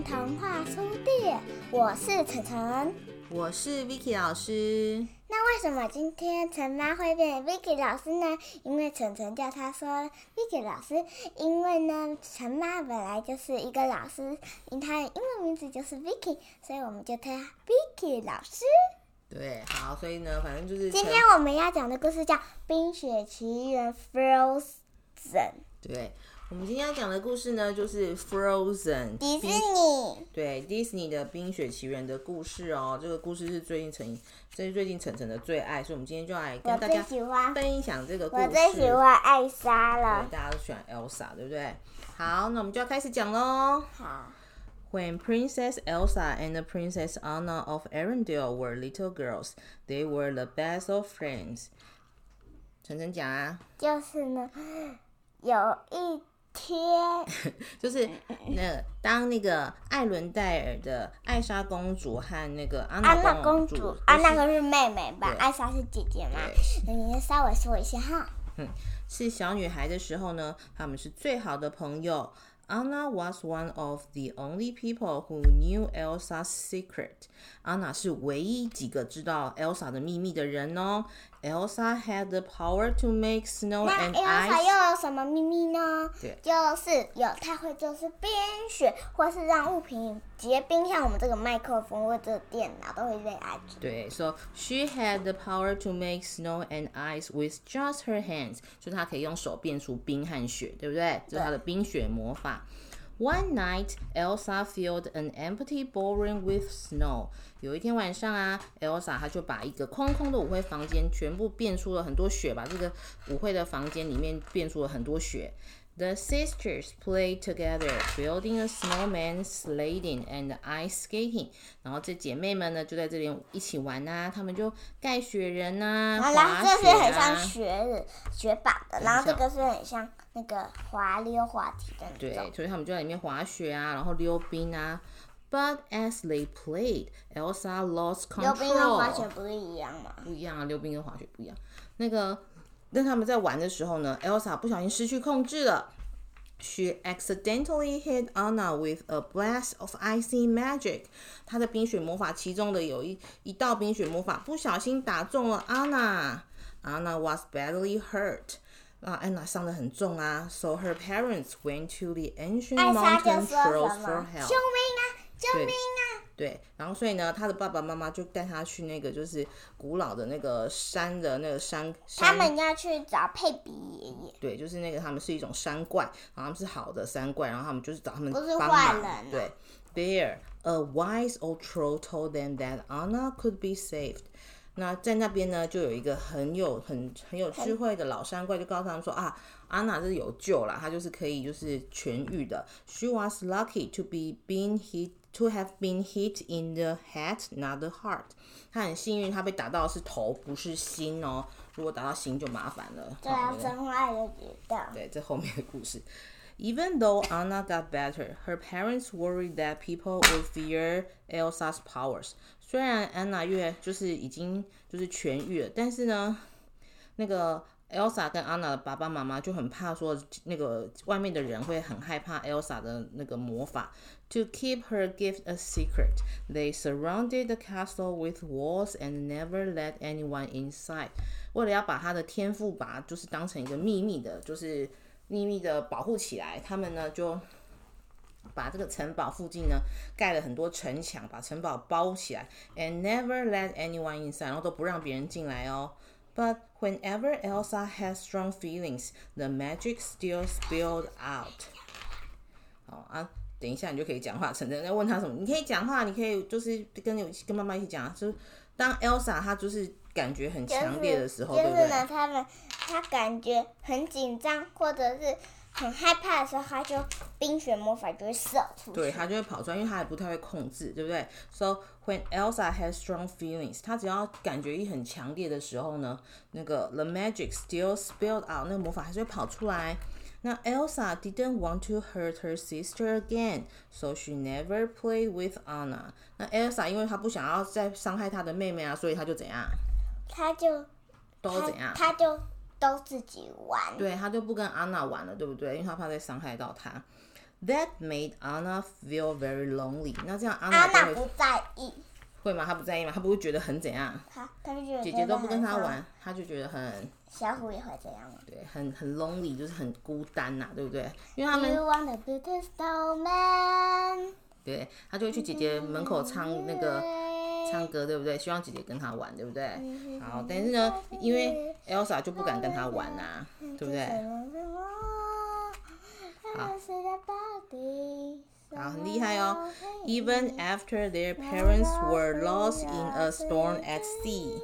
林童话书店，我是晨晨。我是 Vicky 老师。那为什么今天陈妈会变 Vicky 老师呢？因为晨晨叫她说 Vicky 老师，因为呢，陈妈本来就是一个老师，因她的英文名字就是 Vicky，所以我们就叫她 Vicky 老师。对，好，所以呢，反正就是今天我们要讲的故事叫《冰雪奇缘》Frozen。对，我们今天要讲的故事呢，就是 Frozen 迪士尼。对 Disney 的《冰雪奇缘》的故事哦。这个故事是最近陈，这是最近晨晨的最爱，所以我们今天就来跟大家分享这个故事。我最喜欢艾莎对，了。大家都喜欢 Elsa，对不对？好，那我们就要开始讲喽。好，When Princess Elsa and Princess Anna of Arendelle were little girls, they were the best of friends. 晨晨讲啊，就是呢，有一天，就是那当那个艾伦戴尔的艾莎公主和那个安安娜公主，安娜都是可是妹妹吧？艾莎是姐姐嘛？那你稍微说一下哈。嗯是小女孩的时候呢，她们是最好的朋友。Anna was one of the only people who knew Elsa's secret. 安娜是唯一几个知道 Elsa 的秘密的人哦。Elsa had the power to make snow and Elsa ice. 又有什么秘密呢？对就是有，她会就是冰雪，或是让物品结冰，像我们这个麦克风或者电脑都会被爱住。对，so she had the power to make snow and ice with just her hands，就她可以用手变出冰和雪，对不对？这是她的冰雪魔法。One night, Elsa filled an empty ballroom with snow. 有一天晚上啊，Elsa 她就把一个空空的舞会房间全部变出了很多雪，把这个舞会的房间里面变出了很多雪。The sisters played together, building a snowman, sledding, and ice skating. 然后这姐妹们呢就在这里一起玩呐、她们就盖雪人呐、然后滑雪这是很像啊。雪雪板的，然后这个是很像那个滑溜滑梯的那种对，。所以他们就在里面滑雪啊，然后溜冰啊。But as they played, Elsa lost 溜冰跟 control. 滑雪不是一样吗？不一样啊，溜冰跟滑雪不一样。那个，那他们在玩的时候呢，Elsa 不小心失去控制了。She accidentally hit Anna with a blast of icy magic。她的冰雪魔法其中的有一一道冰雪魔法不小心打中了 Anna。Anna was badly hurt。啊，安娜伤得很重啊。So her parents went to the ancient 艾莎就 mountain 说 trails 什 for？help 救。命啊！救命啊！对，然后所以呢，他的爸爸妈妈就带他去那个就是古老的那个山的那个山山，他们要去找佩比爷爷。对，就是那个他们是一种山怪，然后他们是好的山怪，然后他们就是找他们不是坏人啊对，There a wise old troll told them that Anna could be saved。那在那边呢，就有一个很有很很有智慧的老山怪，就告诉他们说啊，安娜是有救了，她就是可以就是痊愈的。She was lucky to be being hit to have been hit in the head, not the heart。她很幸运，她被打到的是头，不是心哦。如果打到心就麻烦了。对啊好，真爱的知道。对，这后面的故事。Even though Anna got better, her parents worried that people would fear Elsa's powers. 虽然安娜越就是已经就是痊愈了，但是呢，那个 Elsa 跟安娜的爸爸妈妈就很怕说那个外面的人会很害怕 Elsa 的那个魔法。To keep her gift a secret, they surrounded the castle with walls and never let anyone inside. 为了要把她的天赋把就是当成一个秘密的，就是秘密的保护起来，他们呢就把这个城堡附近呢盖了很多城墙，把城堡包起来，and never let anyone inside，然后都不让别人进来哦。But whenever Elsa has strong feelings, the magic still spilled out. 好啊，等一下你就可以讲话。晨晨在问他什么？你可以讲话，你可以就是跟你跟妈妈一起讲啊。就是当 Elsa 她就是感觉很强烈的时候，对不就是呢，对？他们他感觉很紧张或者是很害怕的时候，他就冰雪魔法就会射出去。对，他就会跑出来，因为他也不太会控制，对不对？So when Elsa has strong feelings，她只要感觉一很强烈的时候呢，那个 the magic still spilled out，那个魔法还是会跑出来。那 Elsa didn't want to hurt her sister again, so she never played with Anna. 那 Elsa 因为她不想要再伤害她的妹妹啊，所以她就怎样，她就他都怎样？她就都自己玩。对，他就不跟安娜玩了，对不对？因为他怕再伤害到她。That made Anna feel very lonely。那这样安安娜不在意，会吗？她不在意吗？她不会觉得很怎样？她她就觉得姐姐都不跟她玩，她就觉得很小虎也会这样吗对，很很 lonely，就是很孤单呐、对不对？因为他们 You want a beautiful snowman？对，他就会去姐姐门口唱那个唱歌，对不对？希望姐姐跟他玩，对不对？好，但是呢，因为 Elsa 就不敢跟他玩呐、对不对？好好，很厉害哦。Even after their parents were lost in a storm at sea，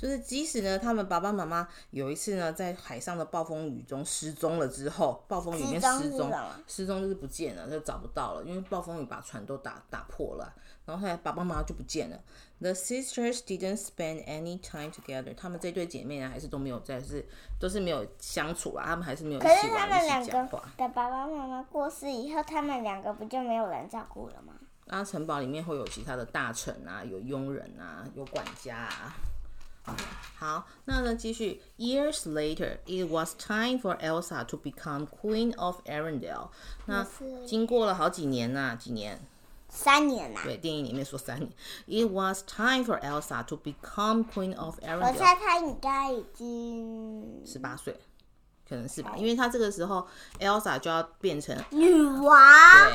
就是即使呢，他们爸爸妈妈有一次呢，在海上的暴风雨中失踪了之后，暴风雨里面失踪失踪就是不见了，就找不到了，因为暴风雨把船都打打破了。然后后来爸爸妈妈就不见了。The sisters didn't spend any time together，他们这对姐妹呢，还是都没有在是都是没有相处啊，他们还是没有一可是他们两个话。的爸爸妈妈过世以后，他们两个不就没有人照顾了吗？那城堡里面会有其他的大臣啊，有佣人啊，有管家啊。好，那呢，继续。Years later, it was time for Elsa to become Queen of Arendelle。那经过了好几年呐、几年？三年呐、对，电影里面说三年。It was time for Elsa to become Queen of 我 Arendelle。猜她应该已经十八岁，可能是吧，因为她这个时候 Elsa 就要变成女王，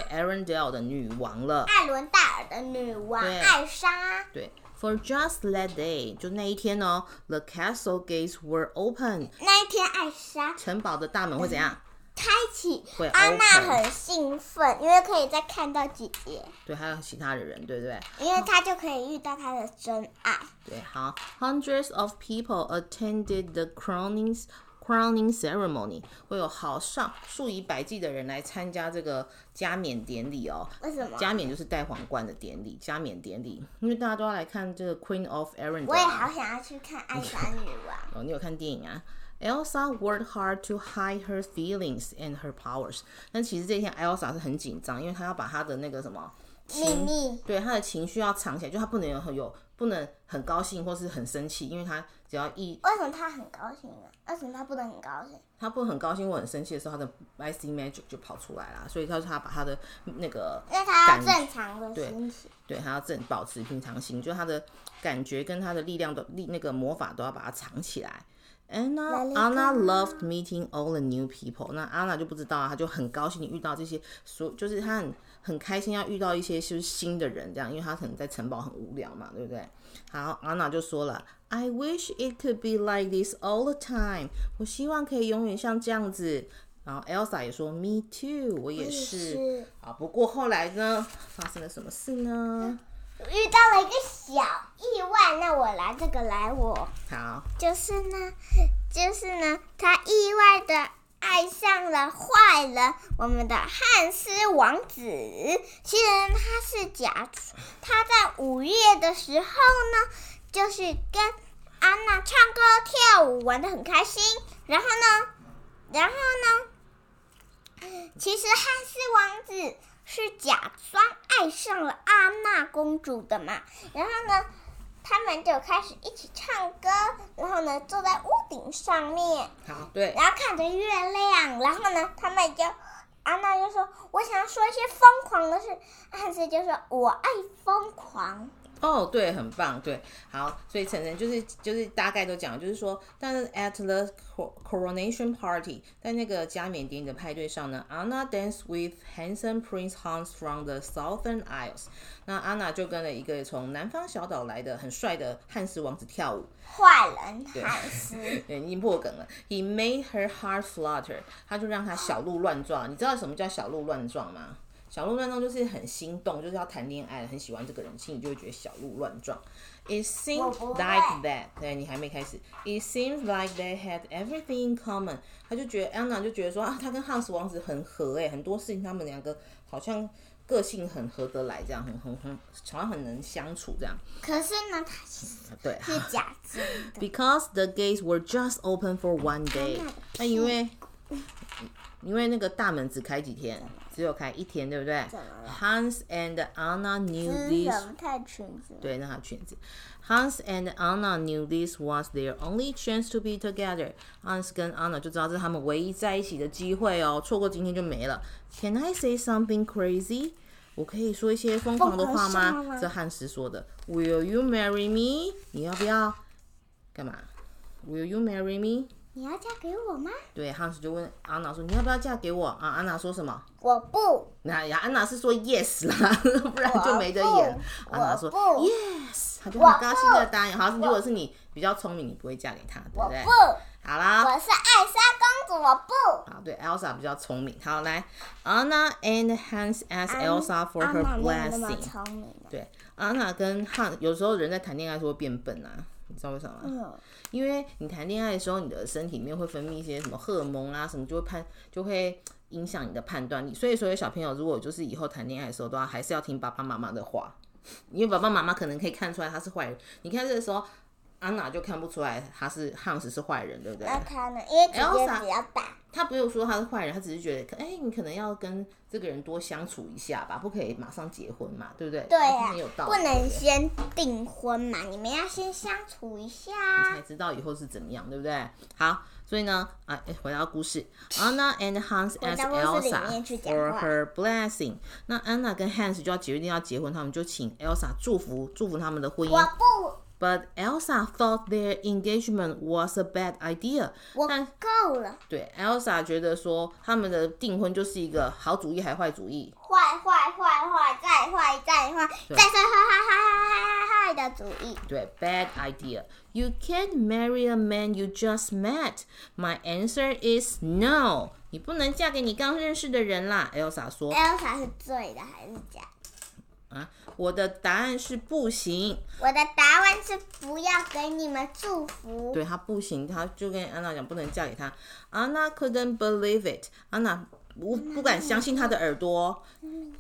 对 Arendelle 的女王了。艾伦戴尔的女王艾莎。对 ，For just that day，就那一天哦，the castle gates were open，那一天，艾莎城堡的大门会怎样？开启会，安娜 open 很兴奋，因为可以再看到姐姐，对，还有其他的人，对不对？因为她就可以遇到她的真爱。对，好，hundreds of people attended the crowning crowning ceremony，会有好上数以百计的人来参加这个加冕典礼哦。为什么？加冕就是戴皇冠的典礼，加冕典礼，因为大家都要来看这个 Queen of Arendelle 我也好想要去看艾莎女王。哦，你有看电影啊？Elsa worked hard to hide her feelings and her powers。但其实这一天 Elsa 是很紧张，因为她要把她的那个什么秘，密，对他的情绪要藏起来，就他不能有很有不能很高兴或是很生气，因为他只要一为什么他很高兴呢？为什么他不能很高兴？他不很高兴或很生气的时候，他的 icy magic 就跑出来了，所以他说他把他的那个因为他要正常的心情。对，他要正保持平常心，就是她的感觉跟他的力量的力那个魔法都要把它藏起来。anna anna loved meeting all the new people 那 anna 就不知道她就很高兴遇到这些所就是她很很开心要遇到一些就是新的人这样因为她可能在城堡很无聊嘛对不对？好 anna 就说了 i wish it could be like this all the time 我希望可以永远像这样子。然后 elsa 也说 me too 我也是啊不过后来呢发生了什么事呢？遇到了一个小意外，那我来这个来我。好，就是呢，就是呢，他意外的爱上了坏人，我们的汉斯王子。其实他是假，他在五月的时候呢，就是跟安娜唱歌跳舞，玩的很开心。然后呢，然后呢，其实汉斯王子是假装爱上了安娜公主的嘛。然后呢，他们就开始一起唱歌，然后呢，坐在屋顶上面，好，对，然后看着月亮，然后呢，他们就安娜就说：“我想要说一些疯狂的事。”汉斯就说：“我爱疯狂。哦，对，很棒，对，好，所以晨晨就是就是大概都讲，就是说，但是 at the cor- coronation party，在那个加冕典礼的派对上呢，Anna danced with handsome Prince Hans from the Southern Isles。那安娜就跟了一个从南方小岛来的很帅的汉斯王子跳舞，”坏人汉斯，对，已经破梗了。He made her heart flutter，他就让她小鹿乱撞。你知道什么叫小鹿乱撞吗？小鹿乱撞就是很心动，就是要谈恋爱，很喜欢这个人，心里就会觉得小鹿乱撞。It seemed like that，对你还没开始。It seems like they had everything in common。他就觉得安娜就觉得说啊，他跟汉斯王子很合诶，很多事情他们两个好像个性很合得来，这样很很很好像很能相处这样。可是呢，他其实对，是假装的。Because the gates were just open for one day。那因为因为那个大门只开几天，只有开一天，对不对？Hans and Anna knew this 裙子？对，那条裙子。Hans and Anna knew this was their only chance to be together. Hans 跟 Anna 就知道这是他们唯一在一起的机会哦，错过今天就没了。Can I say something crazy? 我可以说一些疯狂的话？吗这汉斯说的。Will you marry me? 你要不要？干嘛？Will you marry me? 你要嫁给我吗？对，汉斯就问安娜说：“你要不要嫁给我？”啊，安娜说什么？我不，那呀，安娜是说 yes 啦，不然就没得演。我安娜说不 yes，她就很高兴的答应。好，如果是你比较聪明，你不会嫁给他，对不对？我不，好啦，我是艾莎公主，我不。好，对，Elsa 比较聪明。好，来，Anna and Hans asked Elsa for her blessing。对，安娜跟汉有时候人在谈恋爱的时候会变笨啊，你知道为什么吗？嗯，因为你谈恋爱的时候，你的身体里面会分泌一些什么荷尔蒙啊，什么就会判就会影响你的判断力。所以，所有小朋友如果就是以后谈恋爱的时候，都要还是要听爸爸妈妈的话，因为爸爸妈妈可能可以看出来他是坏人。你看这个时候，安娜就看不出来他是汉斯是坏人，对不对？那他呢？因为姐姐 Elsa 比较大。他不用说他是坏人，他只是觉得，哎、你可能要跟这个人多相处一下吧，不可以马上结婚嘛，对不对？对呀、很有道理，不能先订婚嘛，你们要先相处一下你才。知道以后是怎么样，对不对？好，所以呢，啊，诶回到故事，Anna and Hans 回 asked 到故事里 Elsa for her blessing。那安娜跟 Hans 就要决定要结婚，他们就请 Elsa 祝福祝福他们的婚姻我姻。不，But Elsa thought their engagement was a bad idea。我但够了，对 Elsa 觉得说他们的订婚就是一个好主意还坏主意。坏坏坏坏，再坏再坏，再坏坏坏坏坏坏坏的主意。对，bad idea. You can't marry a man you just met. My answer is no. 你不能嫁给你刚认识的人啦，Elsa 说。 Elsa 是对的还是假？ 啊，我的答案是不行。我的答案是不要给你们祝福。对他不行，他就跟安娜讲不能嫁给他。Anna couldn't believe it. 安娜不不敢相信她的耳朵。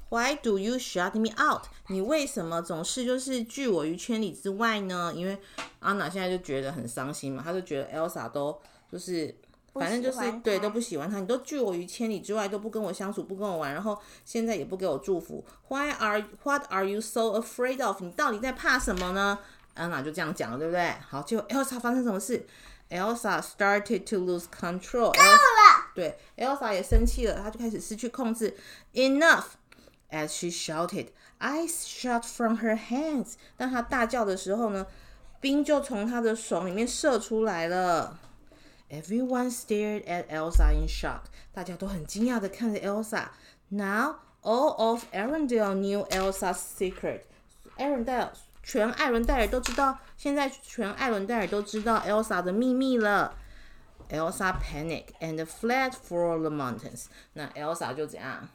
Why do you shut me out? 你为什么总是就是拒我于千里之外呢？因为安娜现在就觉得很伤心嘛，她就觉得 Elsa 都就是。反正就是对都不喜欢他，你都拒我于千里之外，都不跟我相处，不跟我玩，然后现在也不给我祝福。Why are What are you so afraid of？你到底在怕什么呢？安娜就这样讲了，对不对？好，结果 Elsa 发生什么事？Elsa started to lose control。够了，对，Elsa 也生气了，她就开始失去控制。Enough! As she shouted, ice shot from her hands. 当她大叫的时候呢，冰就从她的手里面射出来了。Everyone stared at Elsa in shock. 大家都很惊讶的看着 Elsa. Now all of Arendelle knew Elsa's secret. Arendelle，全艾伦戴尔都知道，现在全艾伦戴尔都知道 Elsa 的秘密了。Elsa panicked and fled for the mountains. 那 Elsa 就怎样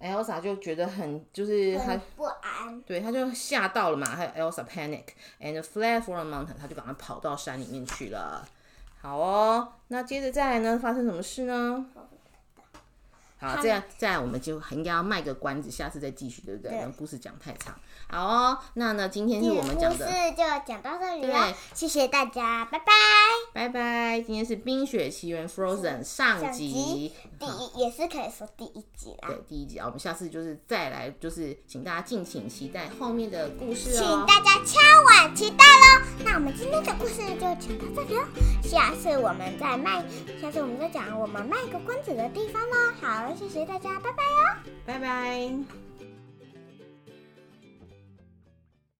？Elsa 就觉得很，就是她很不安。对，她就吓到了嘛。还有 Elsa panic and fled for the mountain，她就赶快跑到山里面去了。好哦，那接着再来呢，发生什么事呢？好，这样这样我们就应该要卖个关子，下次再继续，对不对？对故事讲太长。好哦，那呢，今天是我们讲的故，事就讲到这里了对，谢谢大家，拜拜。拜拜。今天是《冰雪奇缘 Frozen》上上集集，第一也是可以说第一集啦。对，第一集啊，我们下次就是再来，就是请大家敬请期待后面的故事哦请哦。大家敲碗期待喽！那我们今天的故事就讲到这里喽，下次我们再卖，下次我们再讲我们卖个关子的地方喽。好，谢谢大家，拜拜哟。拜拜。